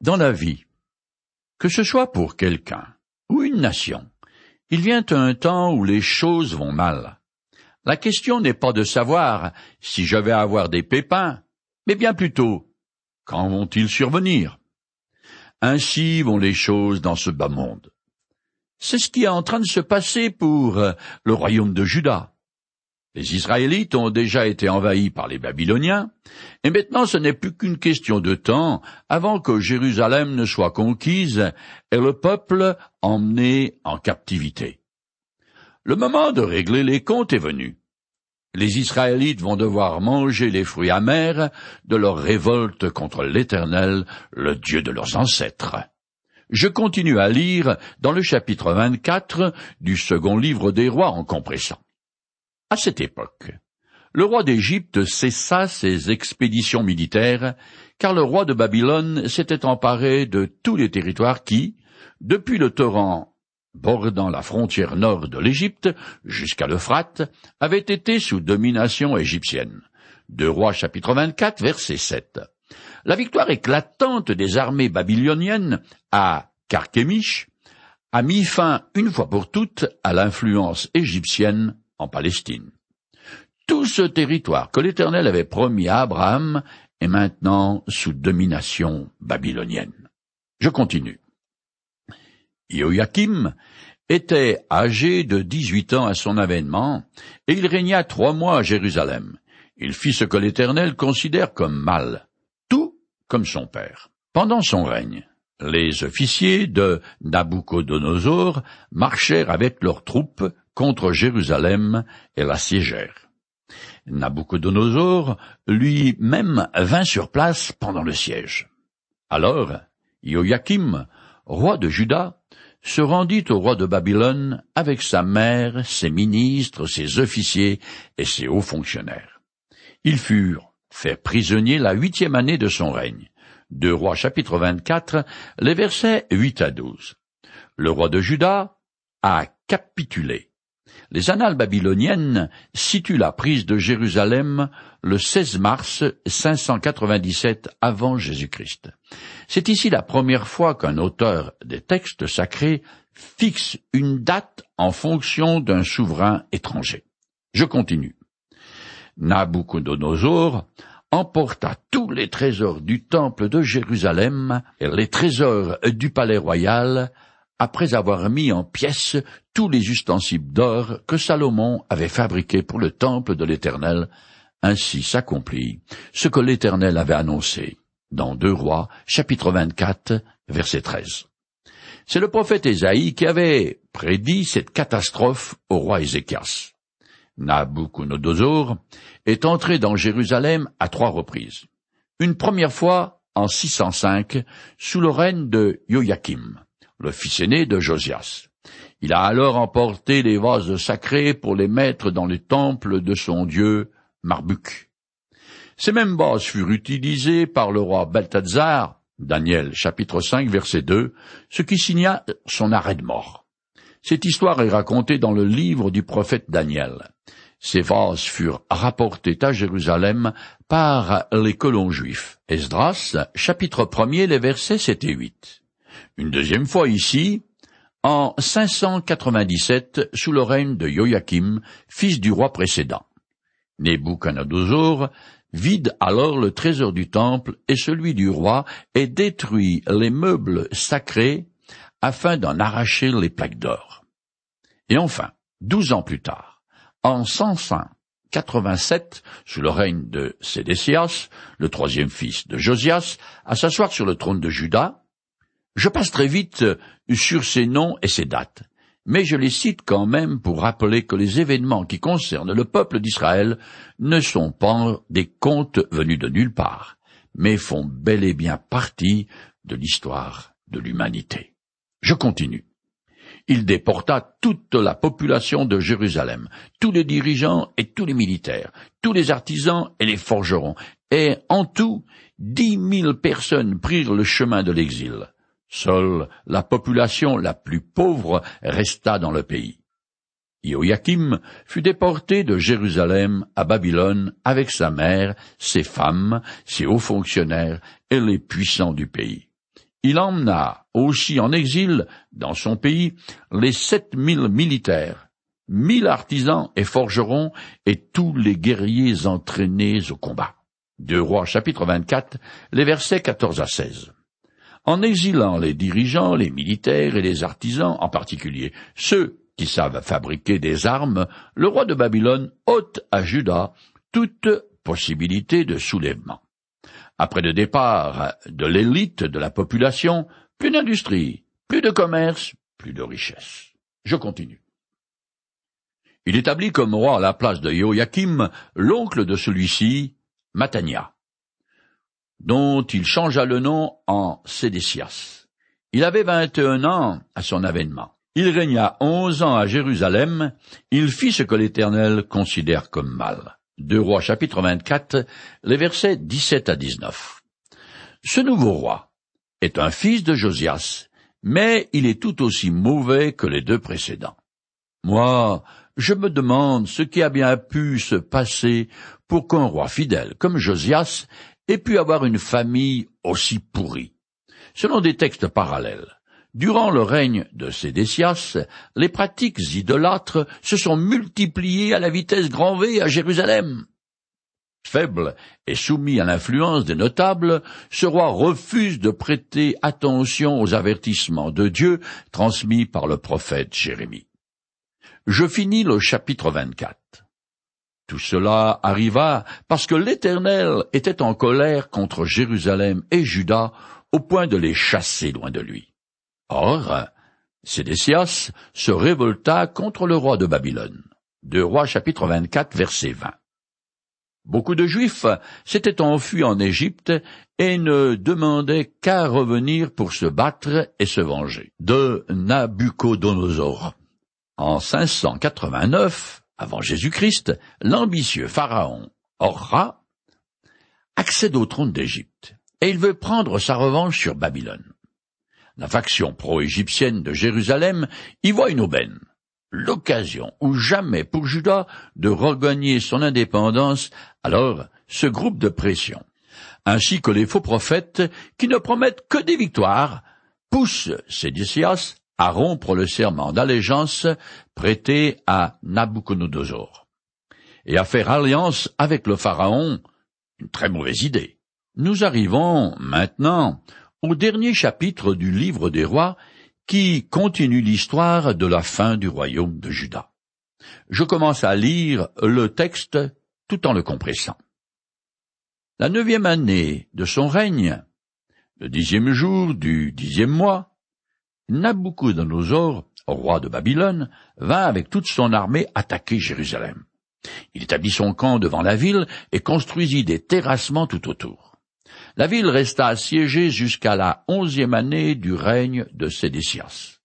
Dans la vie, que ce soit pour quelqu'un ou une nation, il vient un temps où les choses vont mal. La question n'est pas de savoir si je vais avoir des pépins, mais bien plutôt quand vont-ils survenir? Ainsi vont les choses dans ce bas monde. C'est ce qui est en train de se passer pour euh, le royaume de Juda. Les Israélites ont déjà été envahis par les Babyloniens, et maintenant ce n'est plus qu'une question de temps avant que Jérusalem ne soit conquise et le peuple emmené en captivité. Le moment de régler les comptes est venu. Les Israélites vont devoir manger les fruits amers de leur révolte contre l'Éternel, le Dieu de leurs ancêtres. Je continue à lire dans le chapitre 24 du second livre des rois en compressant. À cette époque, le roi d'Égypte cessa ses expéditions militaires, car le roi de Babylone s'était emparé de tous les territoires qui, depuis le torrent bordant la frontière nord de l'Égypte jusqu'à l'Euphrate, avaient été sous domination égyptienne. Deux rois chapitre 24 verset 7. La victoire éclatante des armées babyloniennes à Carchemish a mis fin une fois pour toutes à l'influence égyptienne en Palestine. Tout ce territoire que l'Éternel avait promis à Abraham est maintenant sous domination babylonienne. Je continue. Joachim était âgé de dix-huit ans à son avènement, et il régna trois mois à Jérusalem. Il fit ce que l'Éternel considère comme mal, tout comme son père. Pendant son règne, les officiers de Nabucodonosor marchèrent avec leurs troupes contre Jérusalem et l'assiégèrent. Nabucodonosor lui-même vint sur place pendant le siège. Alors, Joachim, roi de Juda, se rendit au roi de Babylone avec sa mère, ses ministres, ses officiers et ses hauts fonctionnaires. Ils furent faits prisonniers la huitième année de son règne. Deux rois chapitre 24, les versets 8 à 12. Le roi de Juda a capitulé les annales babyloniennes situent la prise de Jérusalem le 16 mars 597 avant Jésus-Christ. C'est ici la première fois qu'un auteur des textes sacrés fixe une date en fonction d'un souverain étranger. Je continue. Nabucodonosor emporta tous les trésors du temple de Jérusalem et les trésors du palais royal après avoir mis en pièces tous les ustensiles d'or que Salomon avait fabriqués pour le temple de l'Éternel, ainsi s'accomplit ce que l'Éternel avait annoncé dans Deux Rois, chapitre 24, verset 13. C'est le prophète Ésaïe qui avait prédit cette catastrophe au roi Ézéchias. Nabucodonosor est entré dans Jérusalem à trois reprises. Une première fois en 605 sous le règne de Joachim le fils aîné de Josias. Il a alors emporté les vases sacrés pour les mettre dans le temple de son dieu Marbuk. Ces mêmes vases furent utilisés par le roi Balthazar, Daniel chapitre 5 verset 2, ce qui signa son arrêt de mort. Cette histoire est racontée dans le livre du prophète Daniel. Ces vases furent rapportés à Jérusalem par les colons juifs. Esdras, chapitre 1 les versets 7 et 8 une deuxième fois ici, en 597 sous le règne de Joachim, fils du roi précédent. Nebuchadnezzar vide alors le trésor du temple et celui du roi et détruit les meubles sacrés afin d'en arracher les plaques d'or. Et enfin, douze ans plus tard, en 587, sous le règne de Sédécias, le troisième fils de Josias, à s'asseoir sur le trône de Juda, je passe très vite euh, sur ces noms et ces dates, mais je les cite quand même pour rappeler que les événements qui concernent le peuple d'Israël ne sont pas des contes venus de nulle part, mais font bel et bien partie de l'histoire de l'humanité. Je continue. Il déporta toute la population de Jérusalem, tous les dirigeants et tous les militaires, tous les artisans et les forgerons, et en tout dix mille personnes prirent le chemin de l'exil. Seule la population la plus pauvre resta dans le pays. Joachim fut déporté de Jérusalem à Babylone avec sa mère, ses femmes, ses hauts fonctionnaires et les puissants du pays. Il emmena aussi en exil dans son pays les sept mille militaires, mille artisans et forgerons et tous les guerriers entraînés au combat. Deux Rois chapitre 24, les versets 14 à 16. En exilant les dirigeants, les militaires et les artisans, en particulier ceux qui savent fabriquer des armes, le roi de Babylone ôte à Juda toute possibilité de soulèvement. Après le départ de l'élite de la population, plus d'industrie, plus de commerce, plus de richesse. Je continue. Il établit comme roi à la place de Joachim l'oncle de celui-ci, Matania, dont il changea le nom en Sédécias. Il avait vingt et un ans à son avènement. Il régna onze ans à Jérusalem, il fit ce que l'Éternel considère comme mal. Deux Rois chapitre 24, les versets 17 à 19. Ce nouveau roi est un fils de Josias, mais il est tout aussi mauvais que les deux précédents. Moi, je me demande ce qui a bien pu se passer pour qu'un roi fidèle comme Josias ait pu avoir une famille aussi pourrie. Selon des textes parallèles, Durant le règne de Sédécias, les pratiques idolâtres se sont multipliées à la vitesse grand V à Jérusalem. Faible et soumis à l'influence des notables, ce roi refuse de prêter attention aux avertissements de Dieu transmis par le prophète Jérémie. Je finis le chapitre 24. Tout cela arriva parce que l'Éternel était en colère contre Jérusalem et Juda au point de les chasser loin de lui. Or, Sédécias se révolta contre le roi de Babylone. Deux Rois chapitre 24 verset 20. Beaucoup de Juifs s'étaient enfuis en Égypte et ne demandaient qu'à revenir pour se battre et se venger de Nabucodonosor. En 589, avant Jésus-Christ, l'ambitieux pharaon Orra accède au trône d'Égypte et il veut prendre sa revanche sur Babylone. La faction pro-égyptienne de Jérusalem y voit une aubaine, l'occasion ou jamais pour Judas de regagner son indépendance, alors ce groupe de pression, ainsi que les faux prophètes qui ne promettent que des victoires, poussent Sédécias à rompre le serment d'allégeance prêté à Nabucodonosor et à faire alliance avec le Pharaon, une très mauvaise idée. Nous arrivons maintenant au dernier chapitre du livre des rois qui continue l'histoire de la fin du royaume de Juda. Je commence à lire le texte tout en le compressant. La neuvième année de son règne, le dixième jour du dixième mois, Nabucodonosor, roi de Babylone, vint avec toute son armée attaquer Jérusalem. Il établit son camp devant la ville et construisit des terrassements tout autour. La ville resta assiégée jusqu'à la onzième année du règne de Sédécias.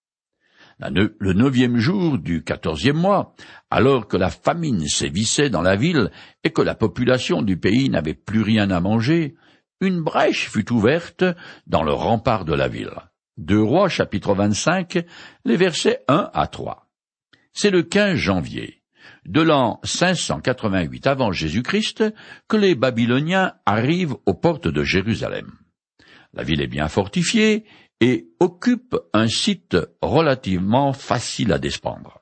Le neuvième jour du quatorzième mois, alors que la famine sévissait dans la ville et que la population du pays n'avait plus rien à manger, une brèche fut ouverte dans le rempart de la ville. Deux Rois chapitre 25, les versets 1 à 3. C'est le 15 janvier de l'an 588 avant Jésus-Christ que les Babyloniens arrivent aux portes de Jérusalem. La ville est bien fortifiée et occupe un site relativement facile à défendre.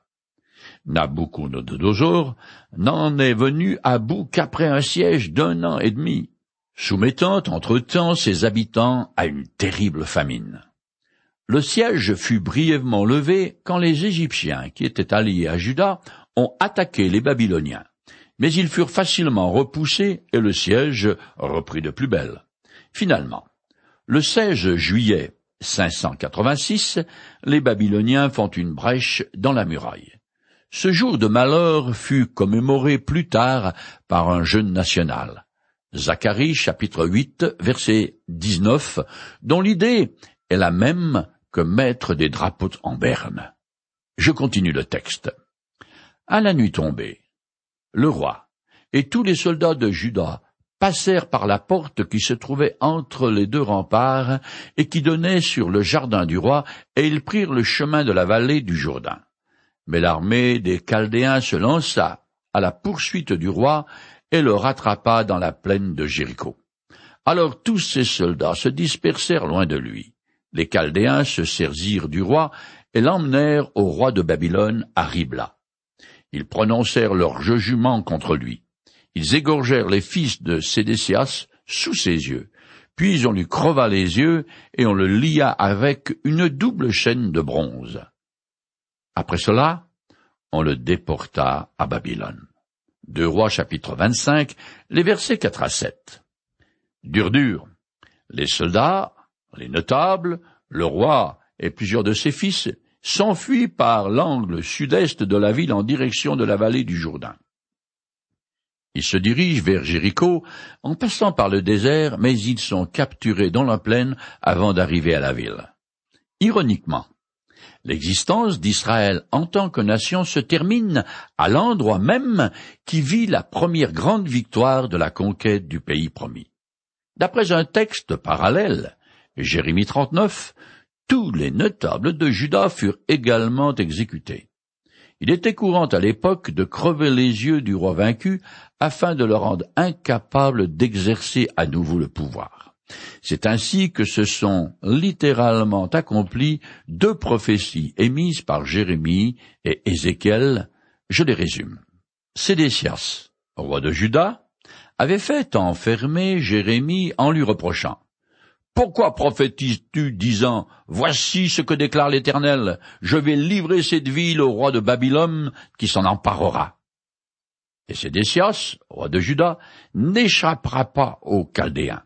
Nabucodonosor n'en est venu à bout qu'après un siège d'un an et demi, soumettant entre-temps ses habitants à une terrible famine. Le siège fut brièvement levé quand les Égyptiens, qui étaient alliés à Juda, ont attaqué les Babyloniens, mais ils furent facilement repoussés et le siège reprit de plus belle. Finalement, le 16 juillet 586, les Babyloniens font une brèche dans la muraille. Ce jour de malheur fut commémoré plus tard par un jeune national. Zacharie chapitre 8 verset 19, dont l'idée est la même que mettre des drapeaux en berne. Je continue le texte. À la nuit tombée, le roi et tous les soldats de Juda passèrent par la porte qui se trouvait entre les deux remparts et qui donnait sur le jardin du roi, et ils prirent le chemin de la vallée du Jourdain. Mais l'armée des Chaldéens se lança à la poursuite du roi et le rattrapa dans la plaine de Jéricho. Alors tous ces soldats se dispersèrent loin de lui. Les Chaldéens se saisirent du roi et l'emmenèrent au roi de Babylone à Ribla. Ils prononcèrent leur jugement contre lui. Ils égorgèrent les fils de Sédécias sous ses yeux. Puis on lui creva les yeux et on le lia avec une double chaîne de bronze. Après cela, on le déporta à Babylone. Deux Rois chapitre 25, les versets 4 à 7. Dur dur. Les soldats, les notables, le roi et plusieurs de ses fils s'enfuient par l'angle sud-est de la ville en direction de la vallée du Jourdain. Ils se dirigent vers Jéricho en passant par le désert, mais ils sont capturés dans la plaine avant d'arriver à la ville. Ironiquement, l'existence d'Israël en tant que nation se termine à l'endroit même qui vit la première grande victoire de la conquête du pays promis. D'après un texte parallèle, Jérémie 39, tous les notables de Juda furent également exécutés. Il était courant à l'époque de crever les yeux du roi vaincu afin de le rendre incapable d'exercer à nouveau le pouvoir. C'est ainsi que se sont littéralement accomplies deux prophéties émises par Jérémie et Ézéchiel. Je les résume. Sédécias, roi de Juda, avait fait enfermer Jérémie en lui reprochant pourquoi prophétises-tu, disant, Voici ce que déclare l'Éternel, je vais livrer cette ville au roi de Babylone, qui s'en emparera. Et Sédécias, roi de Juda, n'échappera pas aux Chaldéens,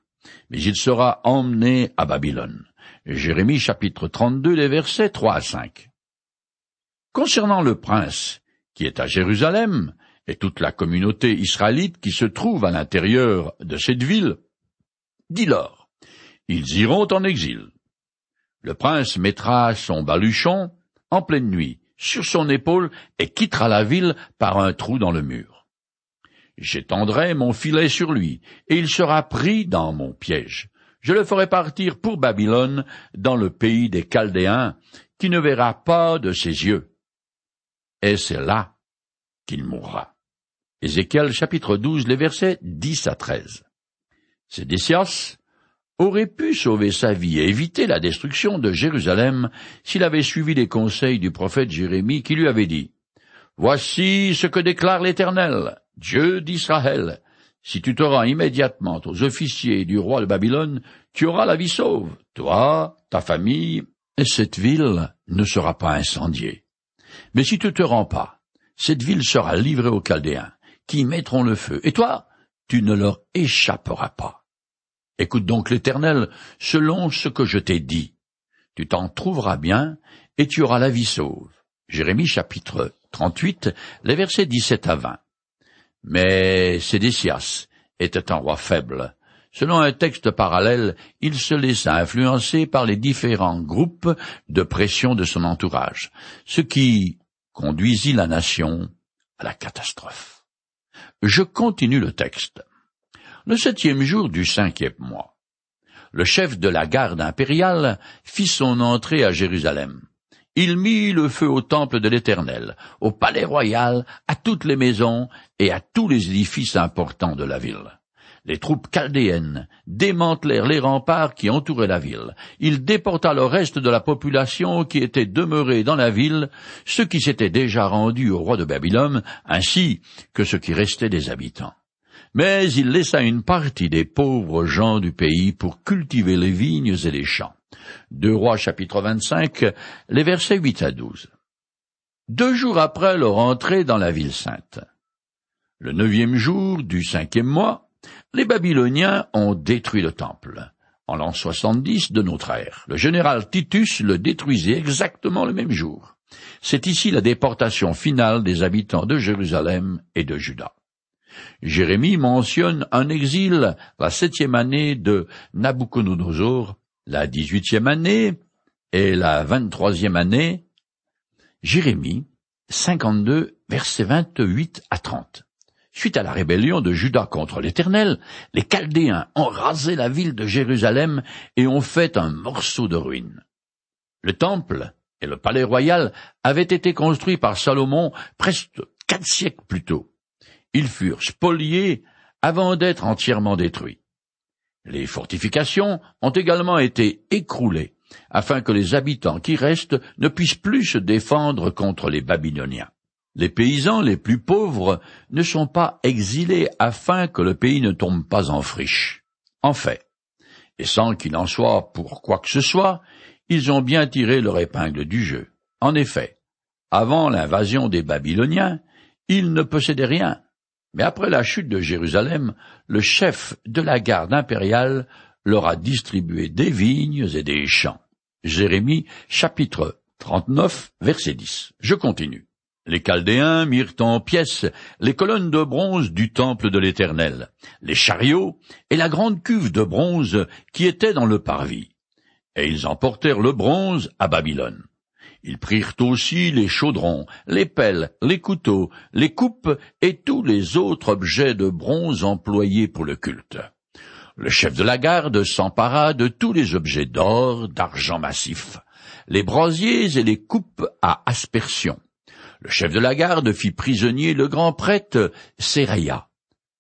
mais il sera emmené à Babylone. Jérémie chapitre 32, les versets 3 à 5. Concernant le prince, qui est à Jérusalem, et toute la communauté israélite qui se trouve à l'intérieur de cette ville, dis-leur, ils iront en exil. Le prince mettra son baluchon en pleine nuit sur son épaule et quittera la ville par un trou dans le mur. J'étendrai mon filet sur lui, et il sera pris dans mon piège. Je le ferai partir pour Babylone, dans le pays des Chaldéens, qui ne verra pas de ses yeux. Et c'est là qu'il mourra. Ézéchiel chapitre 12, les versets 10 à 13. Sédécias, aurait pu sauver sa vie et éviter la destruction de Jérusalem s'il avait suivi les conseils du prophète Jérémie qui lui avait dit Voici ce que déclare l'Éternel, Dieu d'Israël. Si tu te rends immédiatement aux officiers du roi de Babylone, tu auras la vie sauve, toi, ta famille, et cette ville ne sera pas incendiée. Mais si tu te rends pas, cette ville sera livrée aux Chaldéens, qui mettront le feu, et toi, tu ne leur échapperas pas. Écoute donc l'Éternel, selon ce que je t'ai dit. Tu t'en trouveras bien, et tu auras la vie sauve. Jérémie chapitre 38, les versets 17 à 20. Mais Sédécias était un roi faible. Selon un texte parallèle, il se laissa influencer par les différents groupes de pression de son entourage, ce qui conduisit la nation à la catastrophe. Je continue le texte le septième jour du cinquième mois. Le chef de la garde impériale fit son entrée à Jérusalem. Il mit le feu au temple de l'Éternel, au palais royal, à toutes les maisons et à tous les édifices importants de la ville. Les troupes chaldéennes démantelèrent les remparts qui entouraient la ville. Il déporta le reste de la population qui était demeurée dans la ville, ceux qui s'étaient déjà rendus au roi de Babylone, ainsi que ceux qui restaient des habitants mais il laissa une partie des pauvres gens du pays pour cultiver les vignes et les champs. Deux Rois chapitre 25, les versets 8 à 12. Deux jours après leur entrée dans la ville sainte. Le neuvième jour du cinquième mois, les Babyloniens ont détruit le temple. En l'an 70 de notre ère, le général Titus le détruisait exactement le même jour. C'est ici la déportation finale des habitants de Jérusalem et de Juda. Jérémie mentionne un exil la septième année de Nabuchodonosor, la dix-huitième année et la vingt-troisième année. Jérémie 52, versets 28 à 30. Suite à la rébellion de Judas contre l'Éternel, les Chaldéens ont rasé la ville de Jérusalem et ont fait un morceau de ruine. Le temple et le palais royal avaient été construits par Salomon presque quatre siècles plus tôt ils furent spoliés avant d'être entièrement détruits. Les fortifications ont également été écroulées afin que les habitants qui restent ne puissent plus se défendre contre les Babyloniens. Les paysans les plus pauvres ne sont pas exilés afin que le pays ne tombe pas en friche. En fait, et sans qu'il en soit pour quoi que ce soit, ils ont bien tiré leur épingle du jeu. En effet, avant l'invasion des Babyloniens, ils ne possédaient rien. Mais après la chute de Jérusalem, le chef de la garde impériale leur a distribué des vignes et des champs. Jérémie chapitre 39 verset 10. Je continue. Les Chaldéens mirent en pièces les colonnes de bronze du temple de l'Éternel, les chariots et la grande cuve de bronze qui était dans le parvis. Et ils emportèrent le bronze à Babylone. Ils prirent aussi les chaudrons, les pelles, les couteaux, les coupes et tous les autres objets de bronze employés pour le culte. Le chef de la garde s'empara de tous les objets d'or, d'argent massif, les brasiers et les coupes à aspersion, le chef de la garde fit prisonnier le grand prêtre Séraya,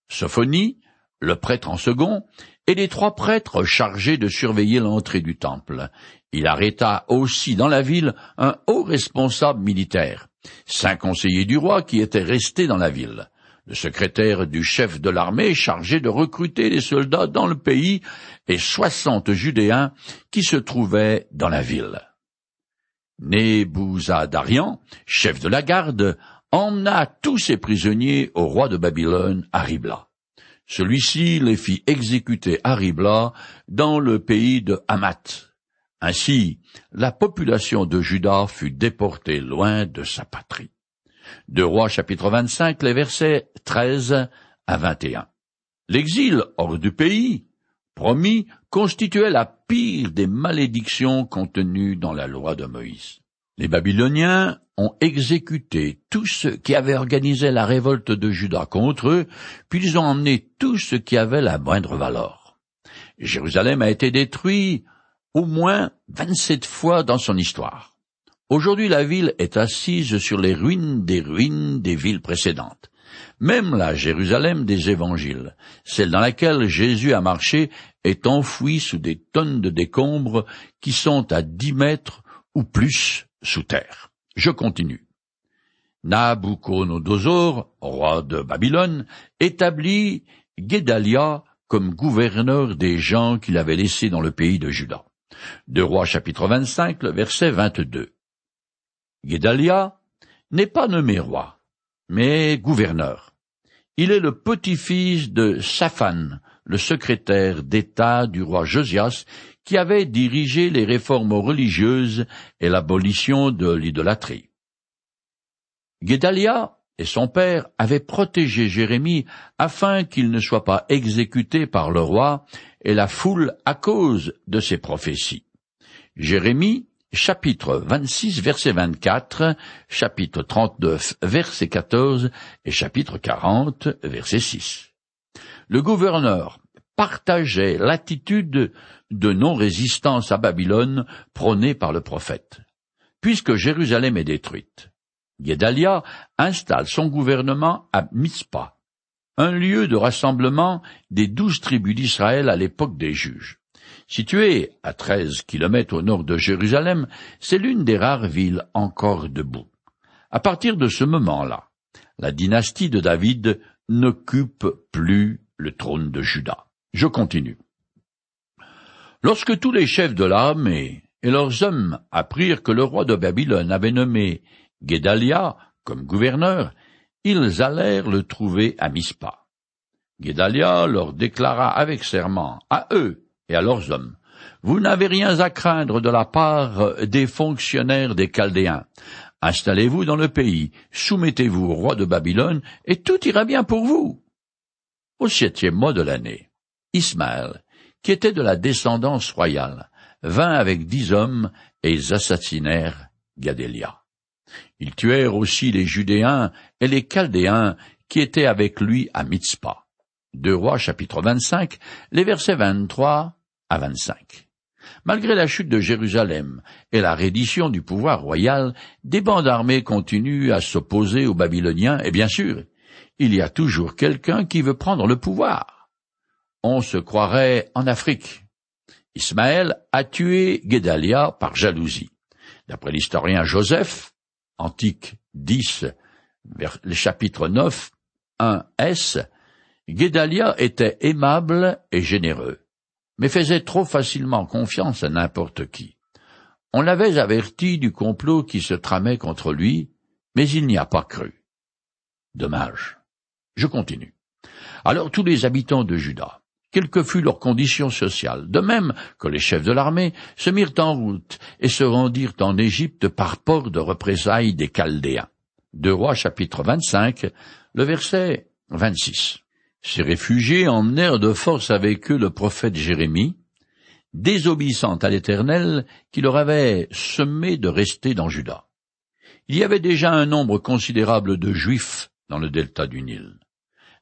Sophonie, le prêtre en second, et les trois prêtres chargés de surveiller l'entrée du temple. Il arrêta aussi dans la ville un haut responsable militaire, cinq conseillers du roi qui étaient restés dans la ville, le secrétaire du chef de l'armée chargé de recruter les soldats dans le pays, et soixante Judéens qui se trouvaient dans la ville. Nébouzadarian, chef de la garde, emmena tous ses prisonniers au roi de Babylone à Ribla. Celui-ci les fit exécuter à Ribla dans le pays de Hamath. Ainsi, la population de Juda fut déportée loin de sa patrie. De Rois chapitre 25, les versets 13 à 21. L'exil hors du pays, promis, constituait la pire des malédictions contenues dans la loi de Moïse. Les Babyloniens ont exécuté tous ceux qui avaient organisé la révolte de Juda contre eux, puis ils ont emmené tous ceux qui avaient la moindre valeur. Jérusalem a été détruit au moins vingt-sept fois dans son histoire. Aujourd'hui la ville est assise sur les ruines des ruines des villes précédentes. Même la Jérusalem des évangiles, celle dans laquelle Jésus a marché, est enfouie sous des tonnes de décombres qui sont à dix mètres ou plus sous terre. Je continue. Nabuchodonosor, roi de Babylone, établit Guédalia comme gouverneur des gens qu'il avait laissés dans le pays de Juda. De Roi chapitre 25, verset 22. Guédalia n'est pas nommé roi, mais gouverneur. Il est le petit-fils de Saphan, le secrétaire d'État du roi Josias, qui avait dirigé les réformes religieuses et l'abolition de l'idolâtrie. Guédalia et son père avaient protégé Jérémie afin qu'il ne soit pas exécuté par le roi et la foule à cause de ses prophéties. Jérémie chapitre 26, verset 24, chapitre 39, verset 14 et chapitre 40, verset 6. Le gouverneur partageait l'attitude de non-résistance à Babylone prônée par le prophète. Puisque Jérusalem est détruite, Guédalia installe son gouvernement à Mitzpah, un lieu de rassemblement des douze tribus d'Israël à l'époque des juges. Située à treize kilomètres au nord de Jérusalem, c'est l'une des rares villes encore debout. À partir de ce moment-là, la dynastie de David n'occupe plus le trône de Juda. Je continue. Lorsque tous les chefs de l'armée et leurs hommes apprirent que le roi de Babylone avait nommé Guédalia comme gouverneur, ils allèrent le trouver à Mispa. Guédalia leur déclara avec serment, à eux et à leurs hommes. Vous n'avez rien à craindre de la part des fonctionnaires des Chaldéens. Installez-vous dans le pays, soumettez-vous au roi de Babylone, et tout ira bien pour vous. Au septième mois de l'année, Ismaël, qui était de la descendance royale, vint avec dix hommes et ils assassinèrent Gadélia. Ils tuèrent aussi les Judéens et les Chaldéens qui étaient avec lui à Mitzpah. Deux rois chapitre 25, les versets 23 à 25. Malgré la chute de Jérusalem et la reddition du pouvoir royal, des bandes armées continuent à s'opposer aux Babyloniens, et bien sûr, il y a toujours quelqu'un qui veut prendre le pouvoir. On se croirait en Afrique. Ismaël a tué Guédalia par jalousie. D'après l'historien Joseph, Antique 10, vers le chapitre 9, 1 S, Guédalia était aimable et généreux, mais faisait trop facilement confiance à n'importe qui. On l'avait averti du complot qui se tramait contre lui, mais il n'y a pas cru. Dommage. Je continue. Alors tous les habitants de Juda, quelle que fût leur condition sociale, de même que les chefs de l'armée, se mirent en route et se rendirent en Égypte par port de représailles des Chaldéens. Deux Rois chapitre 25, le verset 26. Ces réfugiés emmenèrent de force avec eux le prophète Jérémie, désobéissant à l'Éternel qui leur avait semé de rester dans Juda. Il y avait déjà un nombre considérable de Juifs dans le delta du Nil.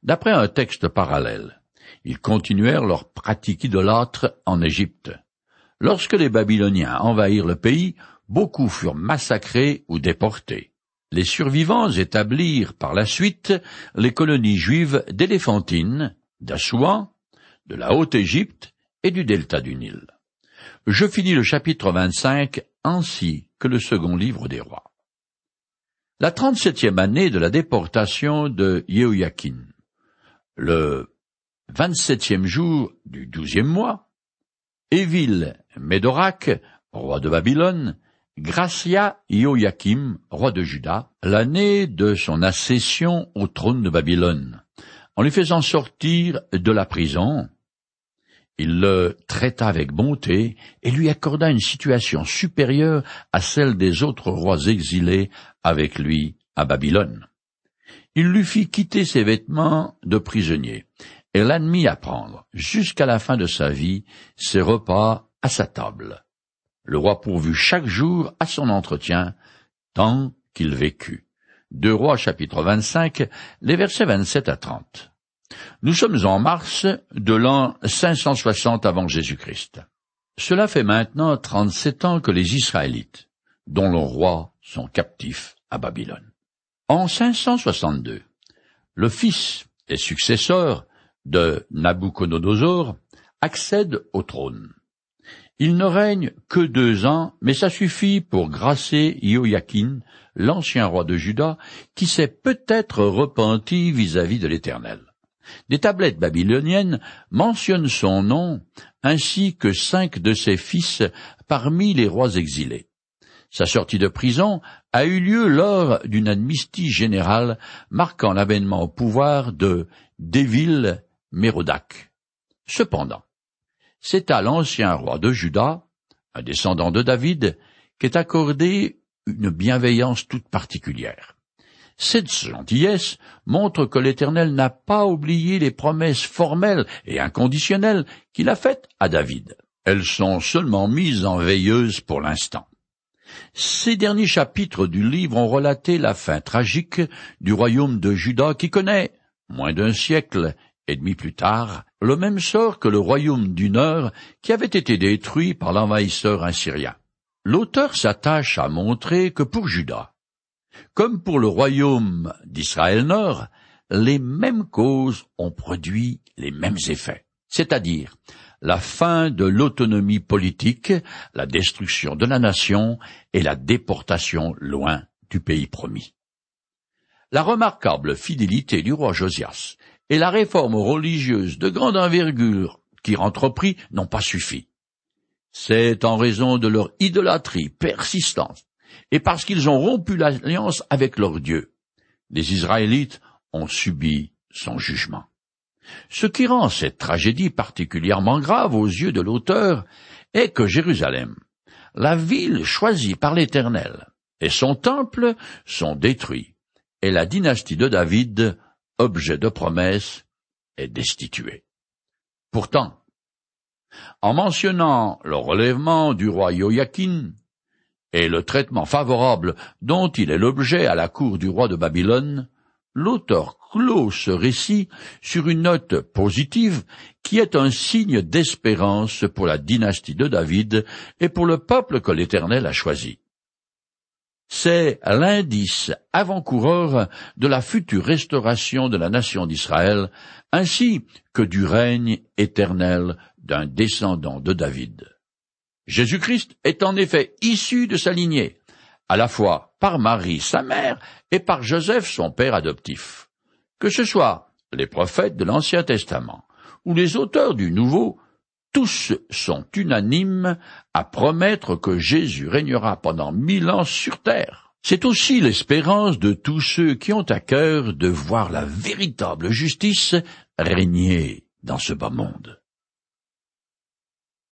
D'après un texte parallèle, ils continuèrent leur pratique idolâtre en Égypte. Lorsque les Babyloniens envahirent le pays, beaucoup furent massacrés ou déportés. Les survivants établirent par la suite les colonies juives d'Éléphantine, d'Assouan, de la Haute-Égypte et du delta du Nil. Je finis le chapitre 25 ainsi que le second livre des rois. La trente-septième année de la déportation de Yehoyakin, le vingt-septième jour du douzième mois, Évil Médorac, roi de Babylone, Gracia Ioachim, roi de Juda, l'année de son accession au trône de Babylone, en lui faisant sortir de la prison, il le traita avec bonté et lui accorda une situation supérieure à celle des autres rois exilés avec lui à Babylone. Il lui fit quitter ses vêtements de prisonnier et l'admit à prendre, jusqu'à la fin de sa vie, ses repas à sa table. Le roi pourvut chaque jour à son entretien, tant qu'il vécut. Deux rois chapitre 25, les versets 27 à 30. Nous sommes en mars de l'an 560 avant Jésus-Christ. Cela fait maintenant trente-sept ans que les Israélites, dont le roi, sont captifs à Babylone. En 562, le fils et successeur de Nabuchodonosor accède au trône. Il ne règne que deux ans, mais ça suffit pour grâcer Ioyakin, l'ancien roi de Juda, qui s'est peut-être repenti vis-à-vis de l'Éternel. Des tablettes babyloniennes mentionnent son nom, ainsi que cinq de ses fils parmi les rois exilés. Sa sortie de prison a eu lieu lors d'une amnistie générale marquant l'avènement au pouvoir de Déville Cependant, c'est à l'ancien roi de Juda, un descendant de David, qu'est accordée une bienveillance toute particulière. Cette gentillesse montre que l'Éternel n'a pas oublié les promesses formelles et inconditionnelles qu'il a faites à David. Elles sont seulement mises en veilleuse pour l'instant. Ces derniers chapitres du livre ont relaté la fin tragique du royaume de Juda qui connaît, moins d'un siècle et demi plus tard, le même sort que le royaume du Nord qui avait été détruit par l'envahisseur assyrien. L'auteur s'attache à montrer que pour Juda, comme pour le royaume d'Israël Nord, les mêmes causes ont produit les mêmes effets, c'est-à-dire la fin de l'autonomie politique, la destruction de la nation et la déportation loin du pays promis. La remarquable fidélité du roi Josias et la réforme religieuse de grande envergure qui entreprit n'ont pas suffi. C'est en raison de leur idolâtrie persistante et parce qu'ils ont rompu l'alliance avec leur Dieu. Les Israélites ont subi son jugement. Ce qui rend cette tragédie particulièrement grave aux yeux de l'auteur est que Jérusalem, la ville choisie par l'Éternel, et son temple sont détruits, et la dynastie de David objet de promesse, est destitué. Pourtant, en mentionnant le relèvement du roi Joachim et le traitement favorable dont il est l'objet à la cour du roi de Babylone, l'auteur clôt ce récit sur une note positive qui est un signe d'espérance pour la dynastie de David et pour le peuple que l'Éternel a choisi. C'est l'indice avant-coureur de la future restauration de la nation d'Israël, ainsi que du règne éternel d'un descendant de David. Jésus-Christ est en effet issu de sa lignée, à la fois par Marie, sa mère, et par Joseph, son père adoptif. Que ce soit les prophètes de l'Ancien Testament ou les auteurs du Nouveau, tous sont unanimes à promettre que Jésus régnera pendant mille ans sur terre. C'est aussi l'espérance de tous ceux qui ont à cœur de voir la véritable justice régner dans ce bas monde.